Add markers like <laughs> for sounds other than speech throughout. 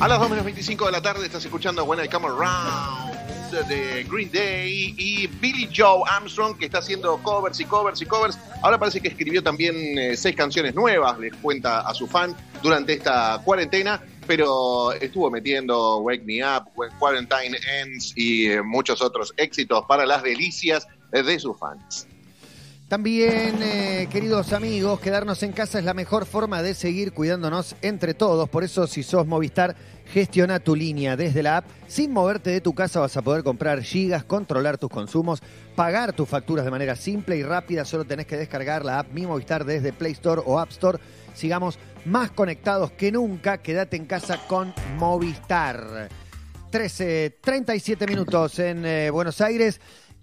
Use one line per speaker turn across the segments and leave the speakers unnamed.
A las 2 menos 25 de la tarde estás escuchando When I Come Around de Green Day y Billy Joe Armstrong que está haciendo covers y covers y covers. Ahora parece que escribió también eh, seis canciones nuevas, les cuenta a su fan durante esta cuarentena, pero estuvo metiendo Wake Me Up, When Quarantine Ends y eh, muchos otros éxitos para las delicias de sus fans.
También, eh, queridos amigos, quedarnos en casa es la mejor forma de seguir cuidándonos entre todos. Por eso, si sos Movistar, gestiona tu línea desde la app. Sin moverte de tu casa vas a poder comprar gigas, controlar tus consumos, pagar tus facturas de manera simple y rápida. Solo tenés que descargar la app Mi Movistar desde Play Store o App Store. Sigamos más conectados que nunca. Quédate en casa con Movistar. 13, 37 minutos en eh, Buenos Aires.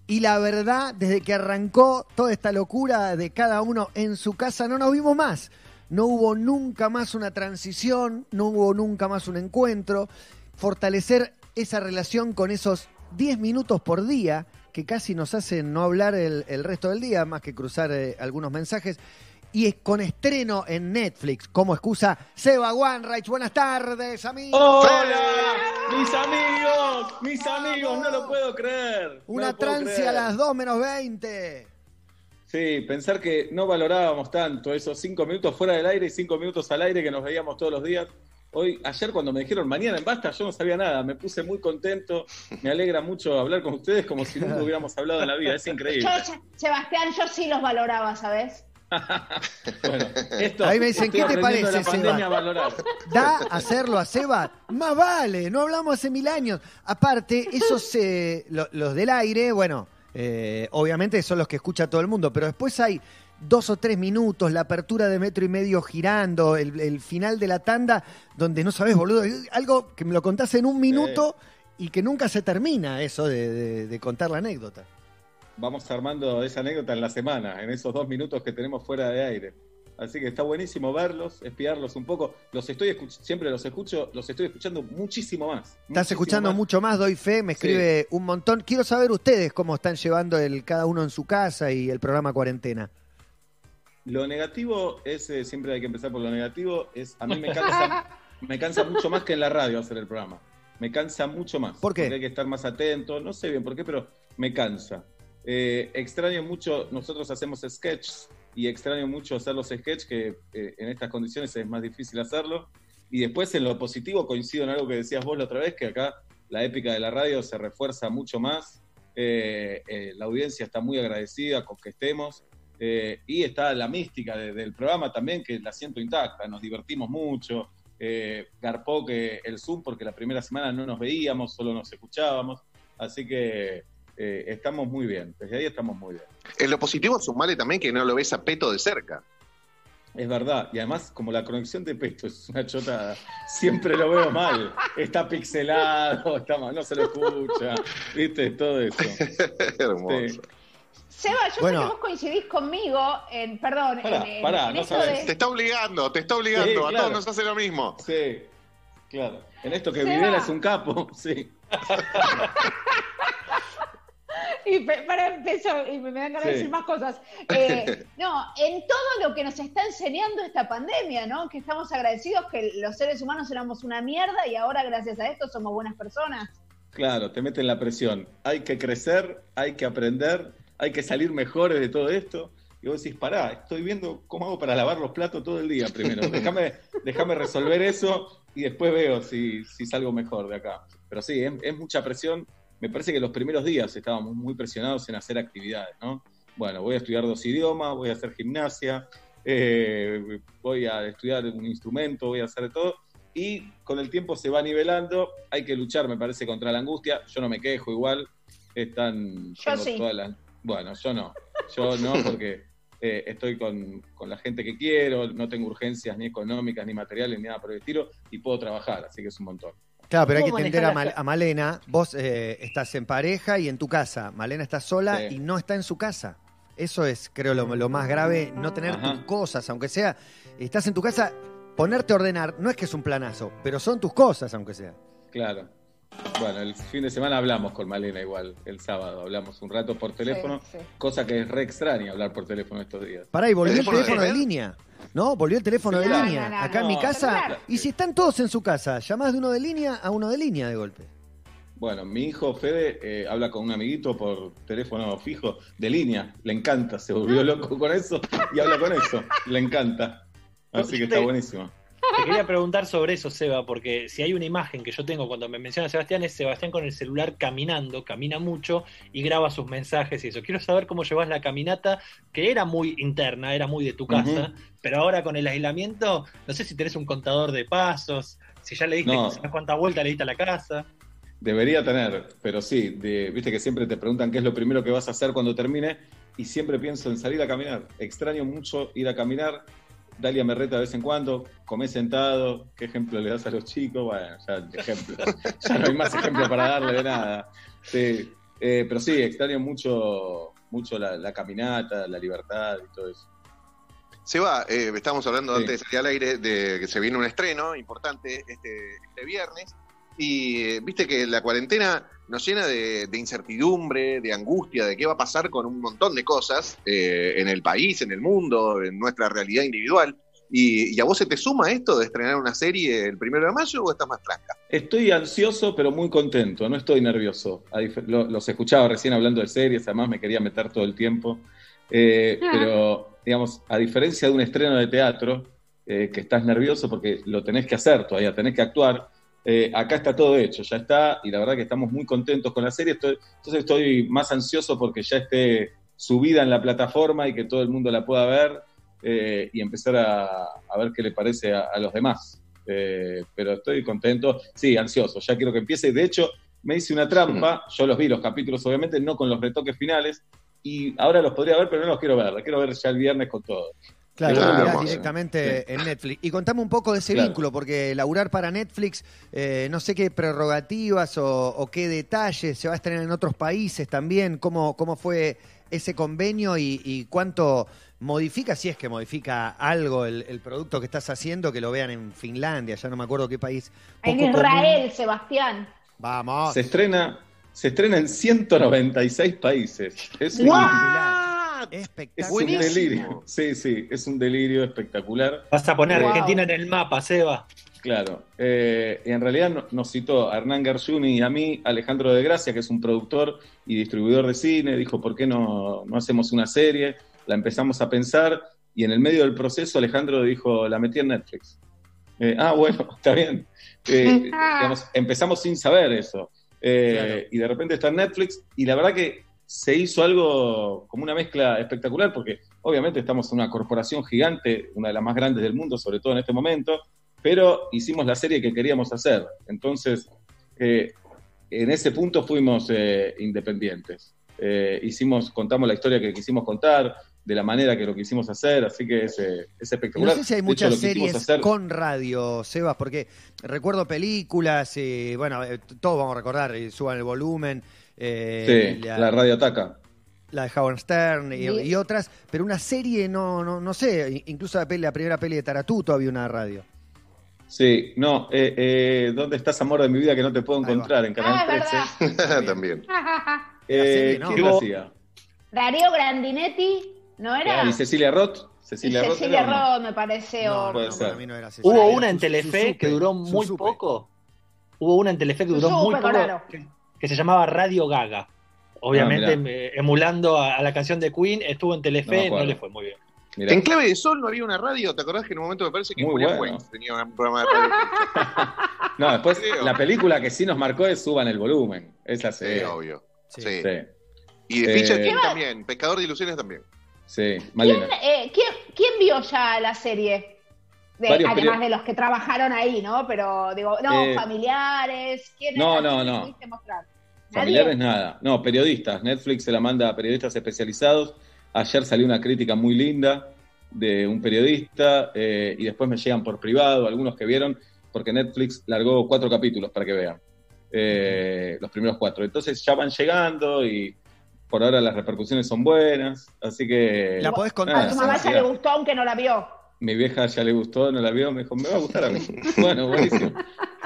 Y la verdad, desde que arrancó toda esta locura de cada uno en su casa, no nos vimos más. No hubo nunca más una transición, no hubo nunca más un encuentro. Fortalecer esa relación con esos 10 minutos por día que casi nos hacen no hablar el, resto del día, más que cruzar eh, algunos mensajes. Y es con estreno en Netflix, como excusa, Seba Wanreich. Buenas tardes, amigos.
¡Hola! Mis amigos, mis amigos, no lo puedo creer. no
Una trance
creer.
a las 2 menos 20.
Sí, pensar que no valorábamos tanto esos cinco minutos fuera del aire y cinco minutos al aire que nos veíamos todos los días. Hoy, ayer cuando me dijeron mañana en Basta, yo no sabía nada, me puse muy contento, me alegra mucho hablar con ustedes como si nunca <laughs> hubiéramos hablado en la vida, es increíble.
Yo, Se- Sebastián, yo sí los valoraba, ¿sabes?
Bueno, esto
Ahí me dicen, ¿qué te parece, Seba?
a.
¿Da hacerlo a Seba? Más vale, no hablamos hace mil años. Aparte, esos, eh, lo- los del aire, bueno, eh, obviamente son los que escucha todo el mundo, pero después hay dos o tres minutos, la apertura de metro y medio girando, el, el final de la tanda, donde no sabes, boludo, algo que me lo contás en un minuto y que nunca se termina eso de, de- de contar la anécdota.
Vamos armando esa anécdota en la semana, en esos dos minutos que tenemos fuera de aire. Así que está buenísimo verlos, espiarlos un poco. Los estoy siempre los escucho, los estoy escuchando muchísimo más.
Estás
Muchísimo
escuchando
más.
mucho más, doy fe, me escribe un montón. Quiero saber ustedes cómo están llevando el cada uno en su casa y el programa cuarentena.
Lo negativo es, eh, siempre hay que empezar por lo negativo, es a mí me cansa, <laughs> me cansa mucho más que en la radio hacer el programa. Me cansa mucho más.
¿Por qué?
Porque hay que estar más atento, no sé bien por qué, pero me cansa. Eh, extraño mucho, nosotros hacemos sketches y extraño mucho hacer los sketches, que eh, en estas condiciones es más difícil hacerlo. Y después en lo positivo coincido en algo que decías vos la otra vez, que acá la épica de la radio se refuerza mucho más. Eh, la audiencia está muy agradecida con que estemos. Y está la mística de- del programa también, que la siento intacta, nos divertimos mucho. Garpó que el Zoom, porque la primera semana no nos veíamos, solo nos escuchábamos. Así que eh, estamos muy bien, desde ahí estamos muy bien.
En lo positivo, sumale también que no lo ves a Peto de cerca.
Es verdad, y además, como la conexión de Peto es una chota, siempre lo veo mal. Está pixelado, está mal, no se lo escucha, ¿viste? Todo eso. <laughs>
Hermoso.
Seba, yo
Bueno.
sé que vos coincidís conmigo en, perdón,
Pará,
en,
pará,
en
no
esto.
Te está obligando, te está obligando.
Sí,
A
claro.
todos nos hace lo mismo.
Sí, claro. En esto que
Seba.
Videla es un capo, sí. <laughs>
Y para empezar, y me dan ganas de decir más cosas. Eh, <laughs> no, en todo lo que nos está enseñando esta pandemia, ¿no? Que estamos agradecidos que los seres humanos éramos una mierda y ahora gracias a esto somos buenas personas.
Claro, te meten la presión. Hay que crecer, hay que aprender, hay que salir mejores de todo esto. Y vos decís, pará, estoy viendo cómo hago para lavar los platos todo el día primero. <laughs> Déjame, déjame resolver eso y después veo si, si salgo mejor de acá. Pero sí, es, es mucha presión. Me parece que los primeros días estábamos muy presionados en hacer actividades, ¿no? Bueno, voy a estudiar dos idiomas, voy a hacer gimnasia, eh, voy a estudiar un instrumento, voy a hacer todo. Y con el tiempo se va nivelando, hay que luchar, me parece, contra la angustia. Yo no me quejo igual, están...
Yo sí.
todas las- Bueno, yo no, yo no porque eh, estoy con, con la gente que quiero, no tengo urgencias ni económicas, ni materiales, ni nada por el estilo, y puedo trabajar, así que es un montón.
Claro, pero hay que
¿Cómo
entender a,
manejar
Mal- a Malena. Vos eh, estás en pareja y en tu casa. Malena está sola
Sí.
y no está en su casa. Eso es, creo, lo, lo más grave, no tener
Ajá.
tus cosas, aunque sea, estás en tu casa, ponerte a ordenar, no es que es un planazo, pero son tus cosas, aunque sea.
Claro. Bueno, el fin de semana hablamos con Malena igual, el sábado, hablamos un rato por teléfono, cosa que es re extraña hablar por teléfono estos días.
Pará, y volvió el teléfono de, línea. ¿No? Volvió el teléfono de línea. Acá en mi casa. Y si están todos en su casa, llamás de uno de línea a uno de línea de golpe.
Bueno, mi hijo Fede eh, habla con un amiguito por teléfono fijo de línea. Le encanta, se volvió loco con eso y habla con eso. Le encanta. Así que está buenísimo.
Te quería preguntar sobre eso, Seba, porque si hay una imagen que yo tengo cuando me menciona Sebastián, es Sebastián con el celular caminando, camina mucho y graba sus mensajes y eso. Quiero saber cómo llevas la caminata, que era muy interna, era muy de tu casa, pero ahora con el aislamiento, no sé si tenés un contador de pasos, si ya le diste cuántas vueltas le diste a la casa.
Debería tener, pero sí, viste que siempre te preguntan qué es lo primero que vas a hacer cuando termine y siempre pienso en salir a caminar. Extraño mucho ir a caminar Dalia me reta de vez en cuando, comé sentado, ¿qué ejemplo le das a los chicos? Bueno, ya ejemplo, <laughs> ya no hay más ejemplo para darle de nada. Sí, eh, pero sí, extraño mucho, mucho la, caminata, la libertad y todo eso.
Seba, eh, estábamos hablando antes de salir al aire de que se viene un estreno importante este, este viernes y eh, viste que la cuarentena nos llena de, incertidumbre, de angustia, de qué va a pasar con un montón de cosas eh, en el país, en el mundo, en nuestra realidad individual. Y, a vos se te suma esto de estrenar una serie el primero de mayo o estás más tranca?
Estoy ansioso, pero muy contento, no estoy nervioso. Los escuchaba recién hablando de series, además me quería meter todo el tiempo. Eh, ah. Pero, digamos, a diferencia de un estreno de teatro, que estás nervioso porque lo tenés que hacer todavía, tenés que actuar, eh, acá está todo hecho, ya está, y la verdad que estamos muy contentos con la serie. entonces estoy más ansioso porque ya esté subida en la plataforma y que todo el mundo la pueda ver eh, y empezar a, ver qué le parece a, los demás. Eh, pero estoy contento, sí, ansioso, ya quiero que empiece. De hecho, me hice una trampa, yo los vi los capítulos, obviamente, no con los retoques finales, y ahora los podría ver, pero no los quiero ver, los quiero ver ya el viernes con todo.
Claro, directamente en Netflix. Y contame un poco de ese vínculo, porque laburar para Netflix, eh, no sé qué prerrogativas o, qué detalles, se va a estrenar en otros países también, cómo, cómo fue ese convenio y, cuánto modifica, si es que modifica algo el, producto que estás haciendo, que lo vean en Finlandia, ya no me acuerdo qué país.
En Israel, Sebastián.
Vamos.
Se estrena, se estrena en 196 países. Es
Espectacular.
Es un delirio. Sí, sí, es un delirio espectacular.
Vas a poner Argentina en el mapa, Seba.
Claro. Eh, en realidad nos citó a Hernán Garzuni y a mí, Alejandro de Gracia, que es un productor y distribuidor de cine, dijo, ¿por qué no, no hacemos una serie? La empezamos a pensar y en el medio del proceso Alejandro dijo, la metí en Netflix. Eh, ah, bueno, <laughs> está bien. Eh, <laughs> empezamos sin saber eso. Y de repente está en Netflix y la verdad que se hizo algo como una mezcla espectacular, porque obviamente estamos en una corporación gigante, una de las más grandes del mundo, sobre todo en este momento, pero hicimos la serie que queríamos hacer. Entonces, eh, en ese punto fuimos eh, independientes. Eh, hicimos, contamos la historia que quisimos contar, de la manera que lo quisimos hacer, así que es, espectacular.
No sé si hay muchas series con radio, Sebas, porque recuerdo películas, bueno, todos vamos a recordar, suban el volumen,
eh, sí, la, Radio Ataca.
La de Howard Stern y, otras, pero una serie no, no, no sé, incluso la, la primera peli de Taratuto había una radio.
Sí, no, eh, eh, ¿dónde estás, amor de mi vida, que no te puedo encontrar en Canal
13? Ah, <laughs> También. <laughs>
eh, ¿Quién lo hacía?
Darío Grandinetti, ¿no era?
¿Y Cecilia Roth?
Cecilia, Roth, Cecilia Roth, me parece. No,
puede ser. Mí no era Hubo una en Telefe que duró muy poco. Hubo una en Telefe que duró muy poco que se llamaba Radio Gaga. Obviamente ah, emulando a, la canción de Queen, estuvo en Telefe, no, no le fue muy bien.
En Clave de Sol no había una radio, ¿te acordás que en un momento me parece que Muy Julián tenía un programa de radio? <laughs>
no, después la película que sí nos marcó es Suban el volumen. Esa sí.
sí obvio. Sí. Y de Fischer eh, también, Pescador de Ilusiones también.
Sí,
¿Quién, eh, ¿quién, vio ya la serie? Además de los que trabajaron ahí, ¿no? Pero digo, no, eh, familiares, ¿quiénes
no, no, no. mostrar? Familiares nada, no, periodistas. Netflix se la manda a periodistas especializados. Ayer salió una crítica muy linda de un periodista eh, y después me llegan por privado algunos que vieron, porque Netflix largó cuatro capítulos para que vean, eh, los primeros cuatro. Entonces ya van llegando y por ahora las repercusiones son buenas, así que...
¿La podés contar?
a tu mamá ya le gustó aunque no la vio.
Mi vieja ya le gustó, no la vio, me dijo, me va a gustar a mí. <laughs> bueno, buenísimo.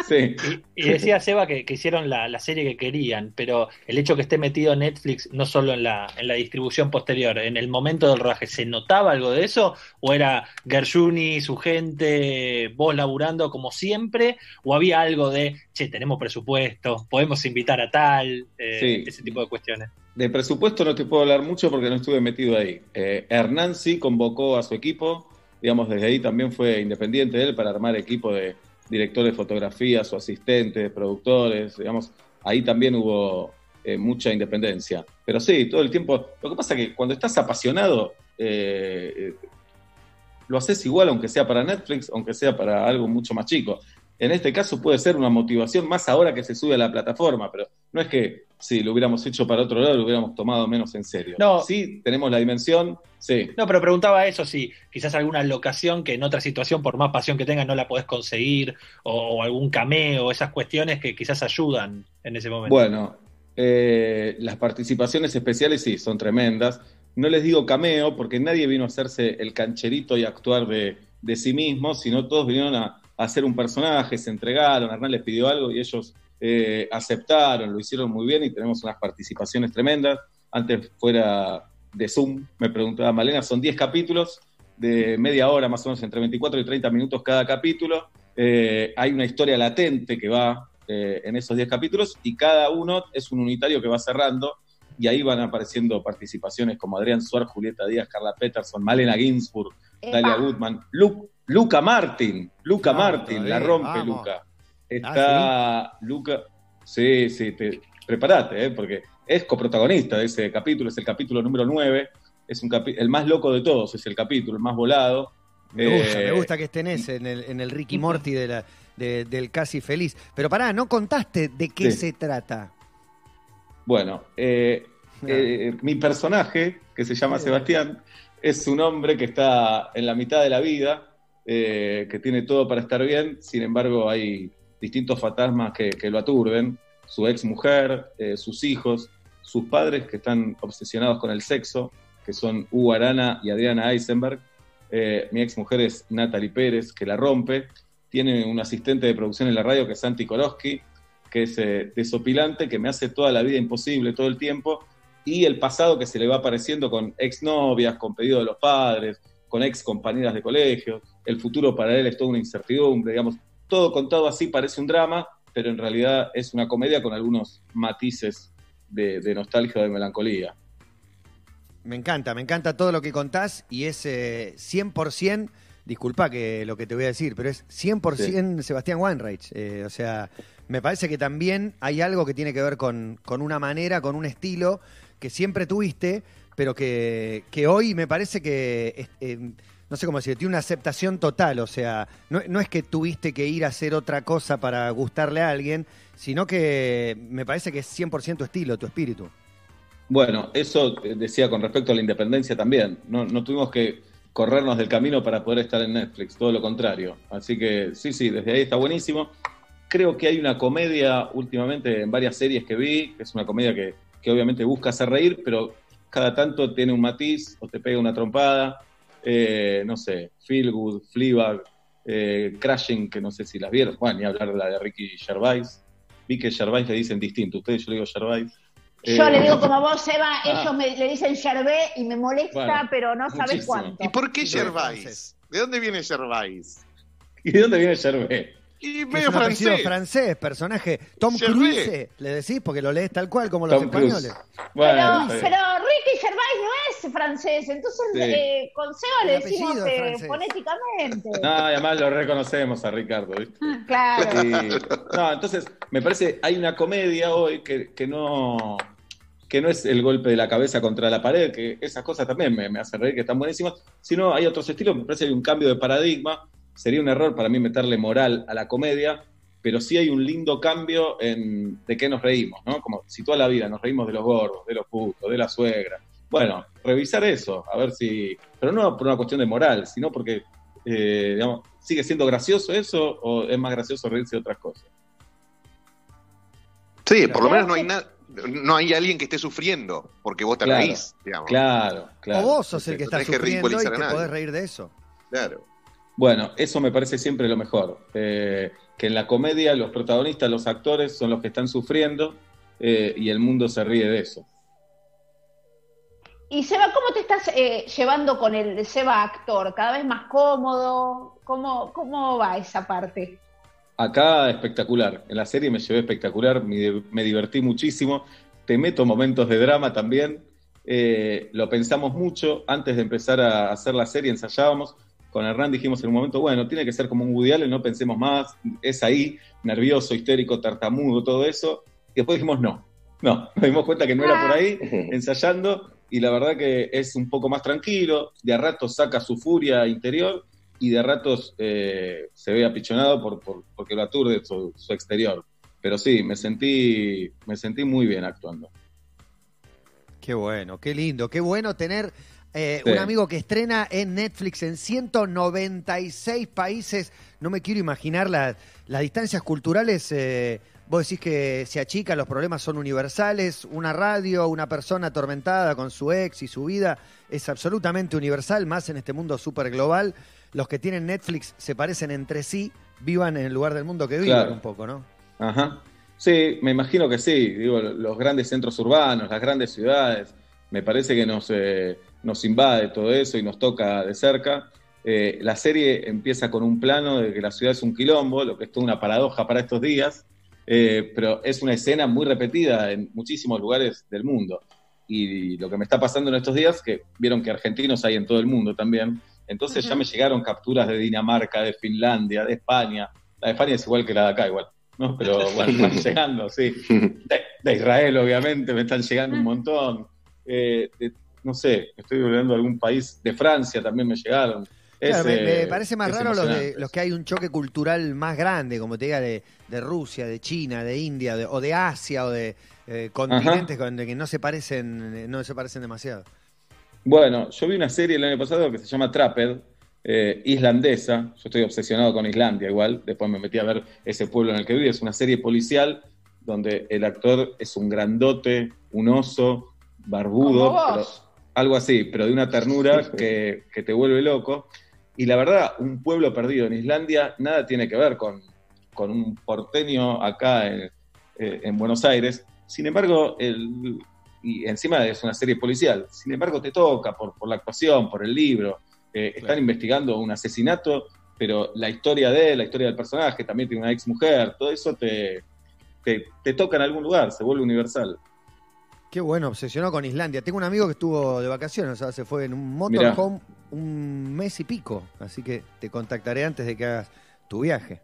Sí.
Y, decía Seba que, hicieron la, serie que querían, pero el hecho que esté metido Netflix no solo en la, en la distribución posterior, en el momento del rodaje, ¿se notaba algo de eso? ¿O era Gershuni, su gente, vos laburando como siempre? ¿O había algo de, che, tenemos presupuesto, podemos invitar a tal, eh, ese tipo de cuestiones?
De presupuesto no te puedo hablar mucho porque no estuve metido ahí. Eh, Hernán sí convocó a su equipo, digamos, desde ahí también fue independiente de él para armar equipo de directores de fotografía, su asistentes, productores, digamos, ahí también hubo eh, mucha independencia. Pero sí, todo el tiempo, lo que pasa es que cuando estás apasionado, eh, lo haces igual aunque sea para Netflix, aunque sea para algo mucho más chico. En este caso puede ser una motivación más ahora que se sube a la plataforma, pero no es que si lo hubiéramos hecho para otro lado lo hubiéramos tomado menos en serio. No. Sí, tenemos la dimensión, sí.
No, pero preguntaba eso, si quizás alguna locación que en otra situación, por más pasión que tengas, no la podés conseguir, o, algún cameo, esas cuestiones que quizás ayudan en ese momento.
Bueno, eh, las participaciones especiales sí, son tremendas. No les digo cameo porque nadie vino a hacerse el cancherito y actuar de, de sí mismo, sino todos vinieron a hacer un personaje, se entregaron, Hernán les pidió algo y ellos eh, aceptaron, lo hicieron muy bien y tenemos unas participaciones tremendas. Antes fuera de Zoom, me preguntaba Malena, son 10 capítulos de media hora, más o menos entre 24 y 30 minutos cada capítulo. Eh, hay una historia latente que va eh, en esos 10 capítulos y cada uno es un unitario que va cerrando y ahí van apareciendo participaciones como Adrián Suárez, Julieta Díaz, Carla Peterson, Malena Ginsburg, Dalia Goodman, Luke Luca Martin, Luca Martin, la rompe Luca. Está ah, Luca, sí, sí, te, prepárate, ¿eh? porque es coprotagonista de ese capítulo, es el capítulo número 9, es un el más loco de todos, es el capítulo, el más volado.
Me gusta, me eh, gusta que estén en el, en el Ricky Morty de la, del Casi Feliz. Pero pará, no contaste de qué se trata.
Bueno, eh, mi personaje, que se llama Sebastián, es un hombre que está en la mitad de la vida, eh, que tiene todo para estar bien, sin embargo hay distintos fantasmas que, lo aturden, su ex mujer, eh, sus hijos, sus padres que están obsesionados con el sexo, que son Hugo Arana y Adriana Eisenberg, eh, mi ex mujer es Natalie Pérez, que la rompe, tiene un asistente de producción en la radio que es Santi Koroski, que es desopilante, que me hace toda la vida imposible todo el tiempo, y el pasado que se le va apareciendo con exnovias, con pedido de los padres, con ex compañeras de colegio, el futuro para él es toda una incertidumbre, digamos, todo contado así parece un drama, pero en realidad es una comedia con algunos matices de, nostalgia o de melancolía.
Me encanta, me encanta todo lo que contás y es 100%, eh, disculpa que lo que te voy a decir, pero es 100% Sebastián Weinreich. Eh, o sea, me parece que también hay algo que tiene que ver con, con una manera, con un estilo que siempre tuviste, pero que, hoy me parece que, eh, no sé cómo decir, tiene una aceptación total, o sea, no, es que tuviste que ir a hacer otra cosa para gustarle a alguien, sino que me parece que es 100% tu estilo, tu espíritu.
Bueno, eso decía con respecto a la independencia también, no, no tuvimos que corrernos del camino para poder estar en Netflix, todo lo contrario. Así que sí, sí, desde ahí está buenísimo. Creo que hay una comedia últimamente en varias series que vi, que es una comedia que, que obviamente busca hacer reír, pero cada tanto tiene un matiz o te pega una trompada. Eh, no sé, Feel Good, Fleabag, eh, Crashing, que no sé si las vieron. Bueno, ni hablar de la de Ricky Gervais. Vi que Gervais le dicen distinto. Ustedes yo le digo Gervais.
Yo le digo como <laughs> vos, Eva, ah. ellos me, le dicen Gervais y me molesta, pero no sabes cuánto.
¿Y por qué Gervais? ¿De dónde viene Gervais? <laughs>
¿Y de dónde viene Gervais?
Y medio es francés. francés, personaje. Tom Cruise, le decís, porque lo lees tal cual como los españoles.
pero, pero, Ricky Gervais no es francés, entonces eh, con Seba le decimos eh, fonéticamente. <laughs>
No, además lo reconocemos a Ricardo, ¿viste? <laughs>
Claro.
no, entonces me parece, hay una comedia hoy que, que no que no es el golpe de la cabeza contra la pared, que esas cosas también me, me hacen reír, que están buenísimas, sino hay otros estilos, me parece que hay un cambio de paradigma, sería un error para mí meterle moral a la comedia, pero sí hay un lindo cambio en de qué nos reímos, ¿no? Como si toda la vida nos reímos de los gordos, de los putos, de la suegra. Bueno, revisar eso, a ver si. Pero no por una cuestión de moral, sino porque, eh, digamos, ¿sigue siendo gracioso eso o es más gracioso reírse de otras cosas?
Sí, por lo menos no hay nada. No hay alguien que esté sufriendo porque vos te reís, digamos.
Claro, claro.
O vos sos el que está sufriendo y te podés reír de eso.
Claro.
Bueno, eso me parece siempre lo mejor. Eh, que en la comedia los protagonistas, los actores, son los que están sufriendo eh, y el mundo se ríe de eso.
Y Seba, ¿cómo te estás eh, llevando con el Seba actor? ¿Cada vez más cómodo? ¿Cómo, ¿Cómo va esa parte?
Acá espectacular. En la serie me llevé espectacular, me, me divertí muchísimo. Te meto momentos de drama también. lo pensamos mucho. Antes de empezar a hacer la serie ensayábamos con Hernán dijimos en un momento, bueno, tiene que ser como un Woody Allen, no pensemos más, es ahí, nervioso, histérico, tartamudo, todo eso. Y después dijimos, no, no, <laughs> nos dimos cuenta que no era por ahí, <laughs> ensayando, y la verdad que es un poco más tranquilo, de a ratos saca su furia interior y de a ratos eh, se ve apichonado por, porque lo aturde su, su exterior. Pero sí, me sentí, me sentí muy bien actuando.
Qué bueno, qué lindo, qué bueno tener eh, un amigo que estrena en Netflix en 196 países. No me quiero imaginar las distancias culturales. Eh, vos decís que se achican, los problemas son universales. Una radio, una persona atormentada con su ex y su vida es absolutamente universal, más en este mundo súper global. Los que tienen Netflix se parecen entre sí, vivan en el lugar del mundo que vivan un poco, ¿no?
Ajá. Sí, me imagino que sí. Digo, los grandes centros urbanos, las grandes ciudades, me parece que nos. Eh, nos invade todo eso y nos toca de cerca. Eh, la serie empieza con un plano de que la ciudad es un quilombo, lo que es toda una paradoja para estos días, eh, pero es una escena muy repetida en muchísimos lugares del mundo. Y lo que me está pasando en estos días, que vieron que argentinos hay en todo el mundo también, entonces ya me llegaron capturas de Dinamarca, de Finlandia, de España. La de España es igual que la de acá, igual. ¿no? Pero <laughs> bueno, están llegando, sí. <laughs> De, Israel, obviamente, me están llegando un montón. Eh, de no sé, estoy volviendo a algún país, de Francia también me llegaron.
me, parece más raro los, de, los que hay un choque cultural más grande, como te diga, de, Rusia, de China, de India, o de Asia, o de eh, continentes con, que no se parecen, no se parecen demasiado.
Bueno, yo vi una serie el año pasado que se llama Trapped, eh, islandesa. Yo estoy obsesionado con Islandia igual. Después me metí a ver ese pueblo en el que vive. Es una serie policial donde el actor es un grandote, un oso, barbudo, algo así, pero de una ternura que, te vuelve loco. Y la verdad, un pueblo perdido en Islandia nada tiene que ver con, un porteño acá en, eh, en, Buenos Aires. Sin embargo, el, y encima es una serie policial, sin embargo te toca por, por la actuación, por el libro. Eh, están investigando un asesinato, pero la historia de él, la historia del personaje, también tiene una ex mujer, todo eso te, te, te toca en algún lugar, se vuelve universal.
Qué bueno, obsesionó con Islandia. Tengo un amigo que estuvo de vacaciones, o sea, se fue en un motorhome un mes y pico. Así que te contactaré antes de que hagas tu viaje.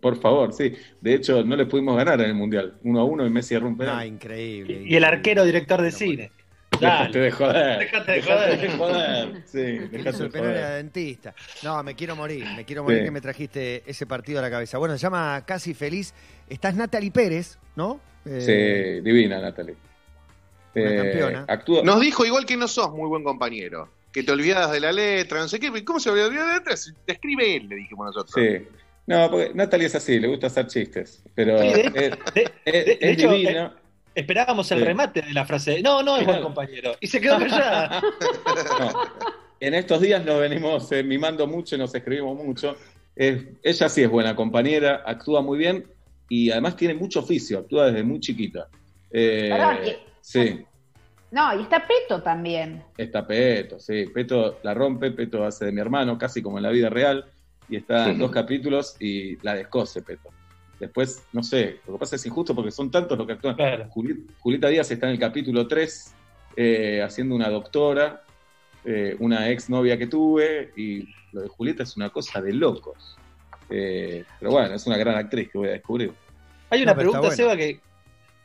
Por favor, sí. De hecho, no le pudimos ganar en el Mundial. Uno a uno y Messi rompe.
Ah, increíble.
Y, el arquero director de cine.
Dale. de joder.
Déjate de joder. de joder.
Sí, déjate de joder. dentista. No, me quiero morir. Me quiero morir que me trajiste ese partido a la cabeza. Bueno, se llama Casi Feliz. Estás Natalie Pérez, ¿no?
sí, divina Natalie.
Eh, Nos dijo igual que no sos muy buen compañero, que te olvidas de la letra, no sé qué. ¿Cómo se olvida de la letra? Te escribe él, le dijimos nosotros.
Sí. No, porque Natalia es así, le gusta hacer chistes. Pero es, divino.
esperábamos el remate de la frase. No, no es buen compañero. Y se quedó callada. <laughs>
En estos días nos venimos eh, mimando mucho y nos escribimos mucho. ella sí es buena compañera, actúa muy bien y además tiene mucho oficio, actúa desde muy chiquita.
Eh, Sí. No, y está Peto también.
Está Peto, sí. Peto la rompe, Peto hace de mi hermano, casi como en la vida real, y está en dos capítulos y la descose Peto. Después, no sé, lo que pasa es injusto porque son tantos los que actúan. Julieta Díaz está en el capítulo 3 eh, haciendo una doctora, eh, una ex novia que tuve, y lo de Julieta es una cosa de locos. Eh, pero bueno, es una gran actriz que voy a descubrir.
Hay una pregunta, Seba, que,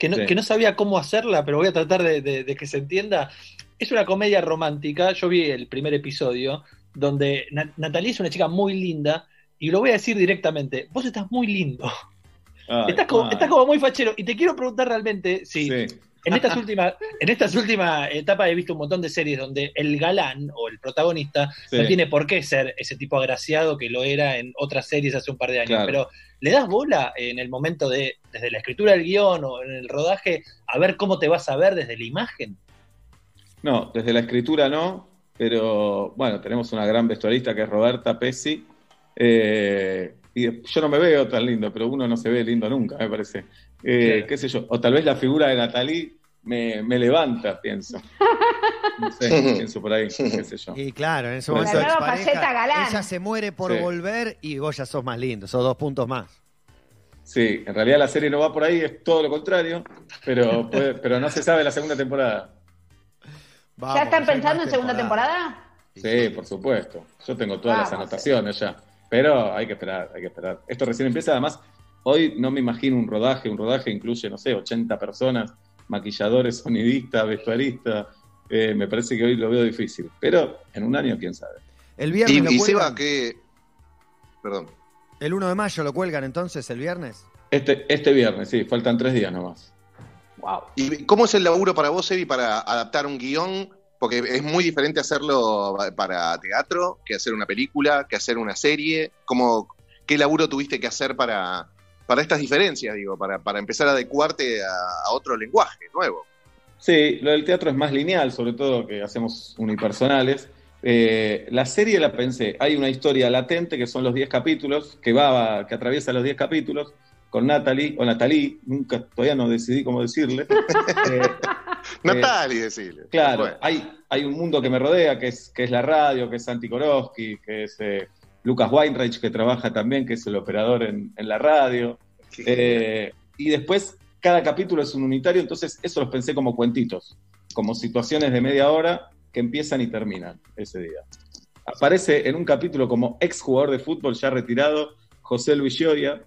que no, sabía cómo hacerla, pero voy a tratar de, que se entienda. Es una comedia romántica, yo vi el primer episodio, donde Natalia es una chica muy linda, y lo voy a decir directamente, vos estás muy lindo. Estás, como, muy fachero, y te quiero preguntar realmente si... En estas últimas, en estas últimas etapas he visto un montón de series donde el galán o el protagonista no tiene por qué ser ese tipo agraciado que lo era en otras series hace un par de años. Pero ¿le das bola en el momento de, desde la escritura del guion o en el rodaje, a ver cómo te vas a ver desde la imagen?
No, desde la escritura no, pero bueno, tenemos una gran vestuarista que es Roberta Pesci, Eh, y yo no me veo tan lindo, pero uno no se ve lindo nunca, me parece. Eh,
Claro.
¿Qué sé yo? O tal vez la figura de Natalie me, me levanta, pienso. No sé, <laughs> pienso por ahí, qué sé yo.
Y claro, en ese momento
galán.
ella se muere por
Sí.
volver y vos ya sos más lindo, sos dos puntos más.
Sí, en realidad la serie no va por ahí, es todo lo contrario, pero, puede- <laughs> pero no se sabe la segunda temporada.
Vamos,
¿Ya están pensando en segunda temporada?
Sí, por supuesto. Yo tengo todas las anotaciones ya. Pero hay que esperar, hay que esperar. Esto recién empieza, además, hoy no me imagino un rodaje. Un rodaje incluye, no sé, 80 personas, maquilladores, sonidistas, vestuaristas. Eh, me parece que hoy lo veo difícil. Pero en un año, quién sabe.
El viernes
Y,
lo
y. Seba, que. Perdón.
El 1 de mayo lo cuelgan entonces, el viernes.
Este, este viernes, sí, faltan tres días nomás.
Wow.
¿Y cómo es el laburo para vos, Evi, para adaptar un guion? Porque es muy diferente hacerlo para teatro que hacer una película, que hacer una serie. ¿Cómo, ¿Qué laburo tuviste que hacer para, para estas diferencias, digo, para, para empezar a adecuarte a, a otro lenguaje nuevo?
Sí, lo del teatro es más lineal, sobre todo que hacemos unipersonales. Eh, la serie la pensé, hay una historia latente que son los 10 capítulos, que va, que atraviesa los 10 capítulos, con Natalie, o Natalie, nunca, todavía no decidí cómo decirle. <laughs> Eh, <laughs>
Natalie, decirle.
claro,
Bueno.
hay, hay un mundo que me rodea, que es, que es la radio, que es Santi Korowski, que es eh, Lucas Weinreich, que trabaja también, que es el operador en, en la radio. Eh, y después, cada capítulo es un unitario, entonces eso los pensé como cuentitos, como situaciones de media hora que empiezan y terminan ese día. Aparece en un capítulo como ex jugador de fútbol ya retirado, José Luis Gioia,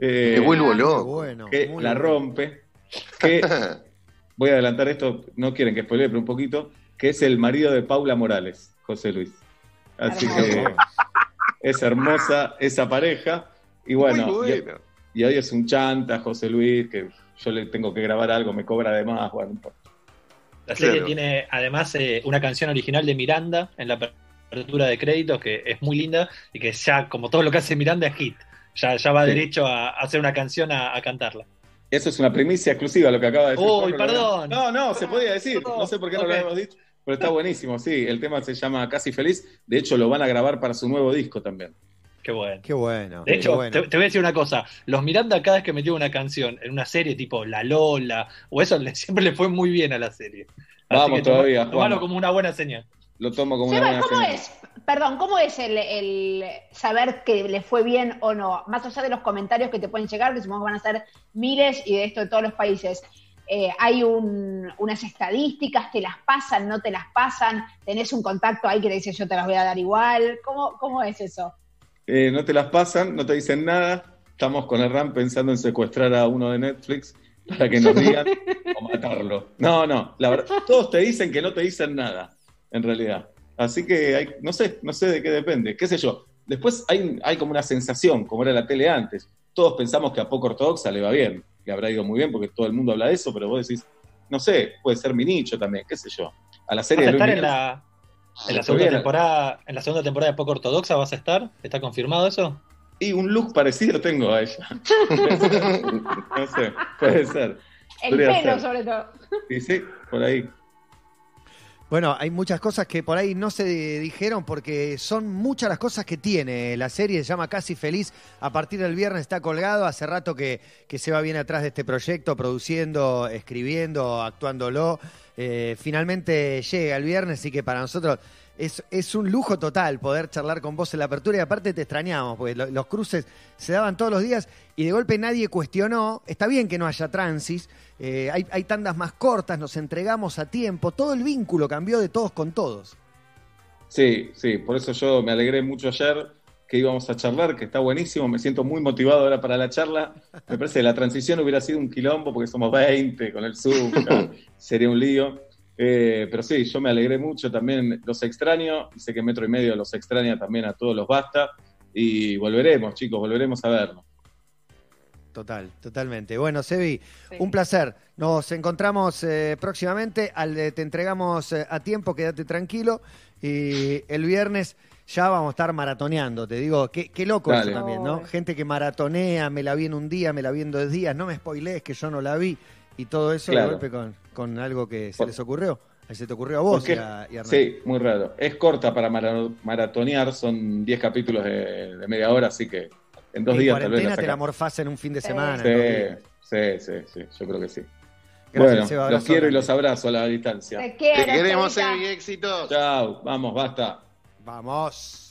eh,
Me vuelvo
Qué
loco.
bueno,
que
muy
la rompe, que <laughs> voy a adelantar esto, no quieren que spoilee, pero un poquito, que es el marido de Paula Morales, José Luis. Así que
Hermoso.
es hermosa esa pareja. Y bueno,
Muy
y-
bueno.
y hoy es un chanta, José Luis, que yo le tengo que grabar algo, me cobra de más, bueno, no importa.
La serie
Claro.
tiene además eh, una canción original de Miranda en la apertura de créditos que es muy linda y que ya, como todo lo que hace Miranda, es hit. Ya, ya va
Sí.
derecho a, hacer una canción a, a cantarla.
Eso es una primicia exclusiva lo que acaba de decir.
Uy, perdón.
No, no, se podía decir. No sé por qué no lo habíamos dicho, pero está buenísimo, sí. El tema se llama Casi Feliz. De hecho, lo van a grabar para su nuevo disco también.
Qué bueno.
Qué bueno.
De hecho,
bueno.
te, te voy a decir una cosa. Los Miranda, cada vez que metió una canción en una serie tipo La Lola o eso, <laughs> le- siempre le fue muy bien a la serie.
Vamos
que
todavía,
tomalo como una buena señal.
Lo tomo como una buena
¿cómo
señal.
es? Perdón, ¿cómo es el, el saber que le fue bien o no? Más allá de los comentarios que te pueden llegar, que supongo que van a ser miles y de esto de todos los países. Eh, hay un- unas estadísticas, te las pasan, no te las pasan, tenés un contacto ahí que te dice yo te las voy a dar igual. ¿Cómo, cómo es eso?
Eh, no te las pasan, no te dicen nada. Estamos con el RAM pensando en secuestrar a uno de Netflix para que nos digan <laughs> o matarlo. No, no, la verdad, todos te dicen que no te dicen nada, en realidad. Así que hay- no sé, no sé de qué depende, qué sé yo. Después hay, hay como una sensación, como era la tele antes. Todos pensamos que a poco ortodoxa le va bien, le habrá ido muy bien porque todo el mundo habla de eso, pero vos decís, no sé, puede ser mi nicho también, qué sé yo. A la
¿Vas
serie de Luis
estar en la, en la
se
segunda temporada, en la segunda temporada de Poco Ortodoxa vas a estar? ¿Está confirmado eso?
Y un look parecido tengo a ella. <laughs> no sé, puede ser.
El pelo, sobre todo.
Sí, sí, por ahí.
Bueno, hay muchas cosas que por ahí no se dijeron porque son muchas las cosas que tiene. La serie se llama Casi Feliz. A partir del viernes está colgado. Hace rato que, que se va bien atrás de este proyecto, produciendo, escribiendo, actuándolo. Eh, finalmente llega el viernes y que para nosotros es, es un lujo total poder charlar con vos en la apertura y aparte te extrañamos, porque lo- los cruces se daban todos los días y de golpe nadie cuestionó. Está bien que no haya transis, eh, hay, hay tandas más cortas, nos entregamos a tiempo, todo el vínculo cambió de todos con todos.
Sí, sí, por eso yo me alegré mucho ayer que íbamos a charlar, que está buenísimo, me siento muy motivado ahora para la charla. Me parece que la transición hubiera sido un quilombo porque somos 20 con el Zoom, <laughs> sería un lío. Eh, pero sí, yo me alegré mucho también, los extraño, sé que Metro y Medio los extraña también a todos los basta, y volveremos, chicos, volveremos a vernos.
Total, totalmente. Bueno, Sebi,
Sí.
un placer. Nos encontramos eh, próximamente. Al, de- te entregamos eh, a tiempo, quédate tranquilo. Y el viernes ya vamos a estar maratoneando. Te digo, qué, qué loco
Dale.
eso también, ¿no? Gente que maratonea, me la vi en un día, me la vi en dos días. No me spoilees que yo no la vi. Y todo eso
Claro.
de golpe con, con algo que se
Por-
les ocurrió. Ahí se te ocurrió a vos
Porque-
y a, y a.
Sí, muy raro. Es corta para mara- maratonear, son 10 capítulos de, de media hora, así que en dos
En
días tal vez la
te la morfás en un fin de semana.
Sí, sí, sí, sí, yo creo que sí.
Gracias,
bueno,
Seba,
los quiero y los abrazo a la distancia.
Te
queremos. Sebi, éxitos.
Chao, vamos, basta.
Vamos.